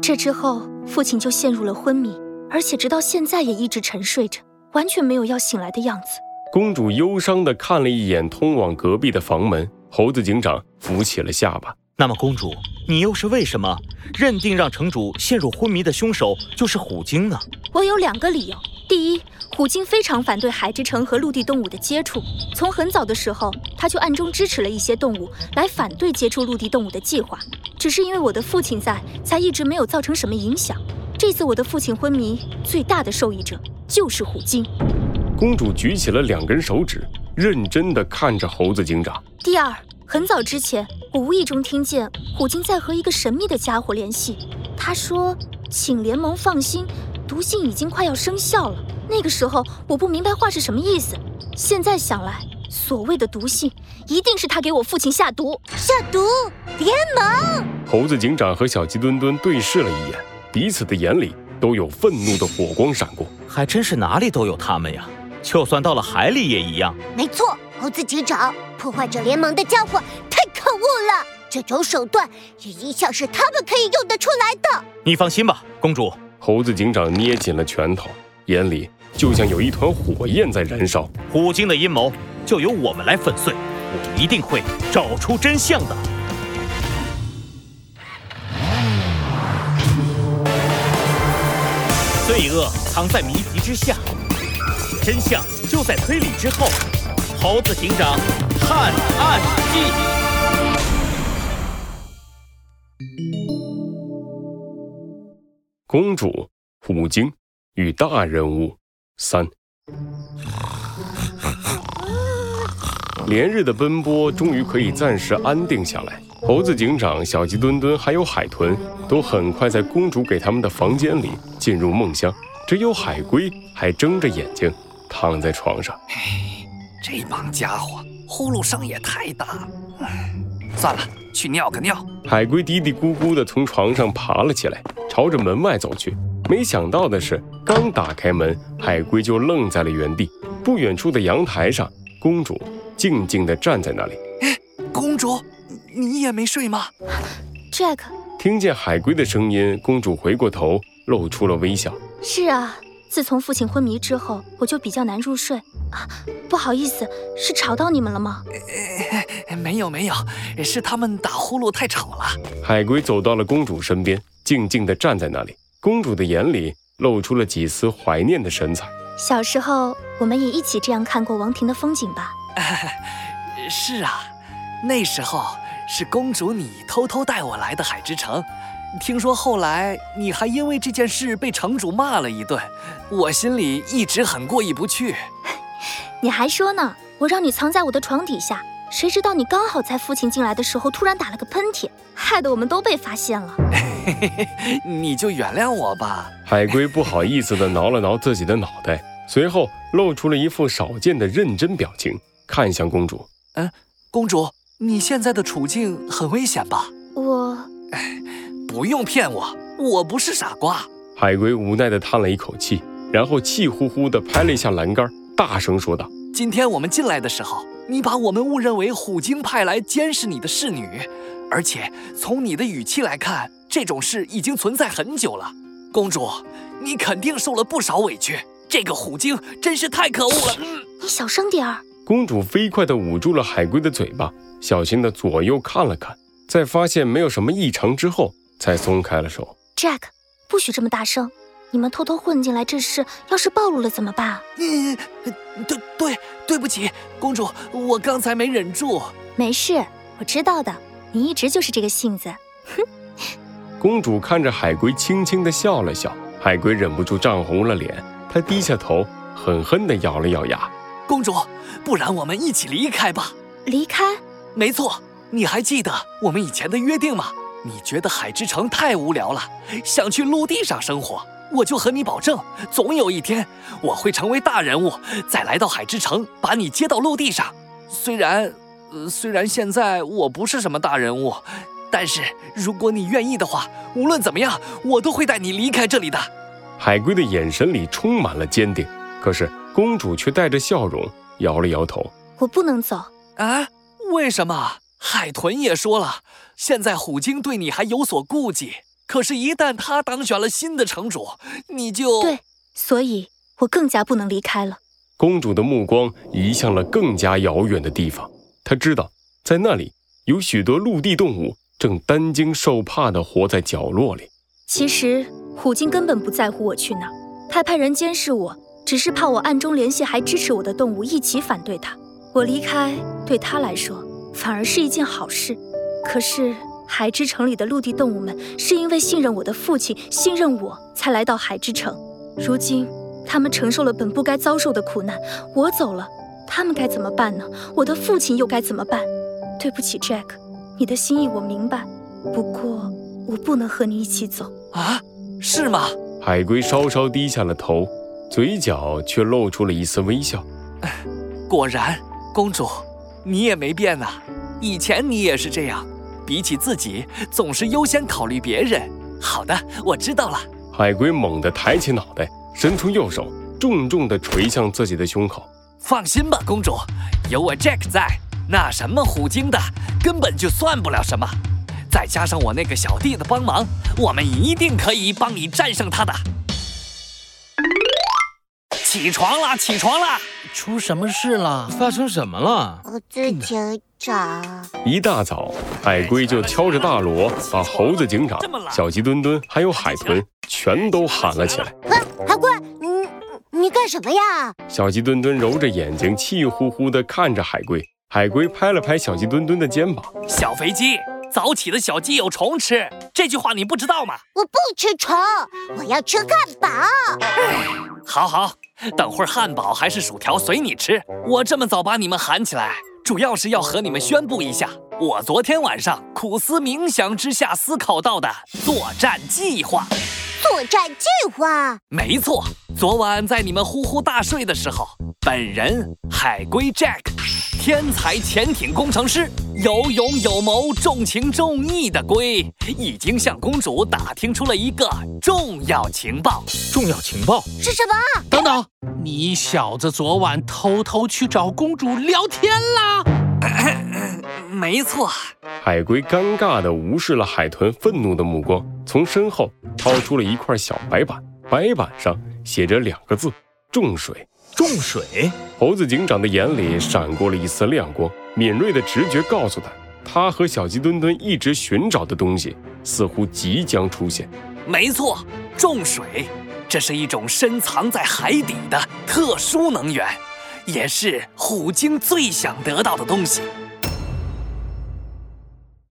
这之后，父亲就陷入了昏迷，而且直到现在也一直沉睡着，完全没有要醒来的样子。公主忧伤地看了一眼通往隔壁的房门，猴子警长扶起了下巴。那么，公主，你又是为什么认定让城主陷入昏迷的凶手就是虎鲸呢？我有两个理由。第一，虎鲸非常反对海之城和陆地动物的接触，从很早的时候，他就暗中支持了一些动物来反对接触陆地动物的计划。只是因为我的父亲在，才一直没有造成什么影响。这次我的父亲昏迷，最大的受益者就是虎鲸。公主举起了两根手指，认真地看着猴子警长。第二。很早之前，我无意中听见虎鲸在和一个神秘的家伙联系。他说：“请联盟放心，毒性已经快要生效了。”那个时候我不明白话是什么意思。现在想来，所谓的毒性，一定是他给我父亲下毒。下毒！联盟！猴子警长和小鸡墩墩对视了一眼，彼此的眼里都有愤怒的火光闪过。还真是哪里都有他们呀，就算到了海里也一样。没错。猴子警长，破坏者联盟的家伙太可恶了！这种手段也一向是他们可以用得出来的。你放心吧，公主。猴子警长捏紧了拳头，眼里就像有一团火焰在燃烧。虎鲸的阴谋就由我们来粉碎，我一定会找出真相的。罪恶藏在谜题之下，真相就在推理之后。猴子警长探案记：公主虎鲸与大人物三。连日的奔波终于可以暂时安定下来。猴子警长、小鸡墩墩还有海豚都很快在公主给他们的房间里进入梦乡，只有海龟还睁着眼睛躺在床上。哎这帮家伙呼噜声也太大了，算了，去尿个尿。海龟嘀嘀咕咕地从床上爬了起来，朝着门外走去。没想到的是，刚打开门，海龟就愣在了原地。不远处的阳台上，公主静静地站在那里。哎，公主，你也没睡吗？Jack，听见海龟的声音，公主回过头，露出了微笑。是啊。自从父亲昏迷之后，我就比较难入睡啊。不好意思，是吵到你们了吗？没有没有，是他们打呼噜太吵了。海龟走到了公主身边，静静地站在那里。公主的眼里露出了几丝怀念的神采。小时候，我们也一起这样看过王庭的风景吧？是啊，那时候是公主你偷偷带我来的海之城。听说后来你还因为这件事被城主骂了一顿，我心里一直很过意不去。你还说呢？我让你藏在我的床底下，谁知道你刚好在父亲进来的时候突然打了个喷嚏，害得我们都被发现了。你就原谅我吧。海龟不好意思地挠了挠自己的脑袋，随后露出了一副少见的认真表情，看向公主。嗯，公主，你现在的处境很危险吧？我。不用骗我，我不是傻瓜。海龟无奈地叹了一口气，然后气呼呼地拍了一下栏杆，大声说道：“今天我们进来的时候，你把我们误认为虎鲸派来监视你的侍女，而且从你的语气来看，这种事已经存在很久了。公主，你肯定受了不少委屈。这个虎鲸真是太可恶了。”你小声点儿。公主飞快地捂住了海龟的嘴巴，小心地左右看了看，在发现没有什么异常之后。才松开了手。Jack，不许这么大声！你们偷偷混进来这事，要是暴露了怎么办？嗯，对对，对不起，公主，我刚才没忍住。没事，我知道的，你一直就是这个性子。哼。公主看着海龟，轻轻地笑了笑。海龟忍不住涨红了脸，他低下头，狠狠地咬了咬牙。公主，不然我们一起离开吧。离开？没错，你还记得我们以前的约定吗？你觉得海之城太无聊了，想去陆地上生活，我就和你保证，总有一天我会成为大人物，再来到海之城把你接到陆地上。虽然，呃，虽然现在我不是什么大人物，但是如果你愿意的话，无论怎么样，我都会带你离开这里的。海龟的眼神里充满了坚定，可是公主却带着笑容摇了摇头：“我不能走啊，为什么？”海豚也说了，现在虎鲸对你还有所顾忌，可是，一旦他当选了新的城主，你就对，所以我更加不能离开了。公主的目光移向了更加遥远的地方，她知道在那里有许多陆地动物正担惊受怕地活在角落里。其实虎鲸根本不在乎我去哪，他派人监视我，只是怕我暗中联系还支持我的动物一起反对他。我离开对他来说反而是一件好事。可是。海之城里的陆地动物们是因为信任我的父亲，信任我才来到海之城。如今，他们承受了本不该遭受的苦难，我走了，他们该怎么办呢？我的父亲又该怎么办？对不起，Jack，你的心意我明白，不过我不能和你一起走啊？是吗？海龟稍稍低下了头，嘴角却露出了一丝微笑。果然，公主，你也没变呐，以前你也是这样。比起自己，总是优先考虑别人。好的，我知道了。海龟猛地抬起脑袋，伸出右手，重重地捶向自己的胸口。放心吧，公主，有我 Jack 在，那什么虎鲸的根本就算不了什么。再加上我那个小弟的帮忙，我们一定可以帮你战胜他的。起床啦，起床啦！出什么事了？发生什么了？猴子警长，一大早，海龟就敲着大锣，把猴子警长、小鸡墩墩还有海豚全都喊了起来。海龟，你你干什么呀？小鸡墩墩揉着眼睛，气呼呼地看着海龟。海龟拍了拍小鸡墩墩的肩膀：“小肥鸡，早起的小鸡有虫吃，这句话你不知道吗？”我不吃虫，我要吃汉堡。好好。等会儿汉堡还是薯条随你吃。我这么早把你们喊起来，主要是要和你们宣布一下，我昨天晚上苦思冥想之下思考到的作战计划。作战计划？没错，昨晚在你们呼呼大睡的时候，本人海龟 Jack，天才潜艇工程师。有勇有谋、重情重义的龟，已经向公主打听出了一个重要情报。重要情报是什么？等等，你小子昨晚偷偷去找公主聊天啦？没错。海龟尴尬地无视了海豚愤怒的目光，从身后掏出了一块小白板，白板上写着两个字：重水。重水。猴子警长的眼里闪过了一丝亮光，敏锐的直觉告诉他，他和小鸡墩墩一直寻找的东西似乎即将出现。没错，重水，这是一种深藏在海底的特殊能源，也是虎鲸最想得到的东西。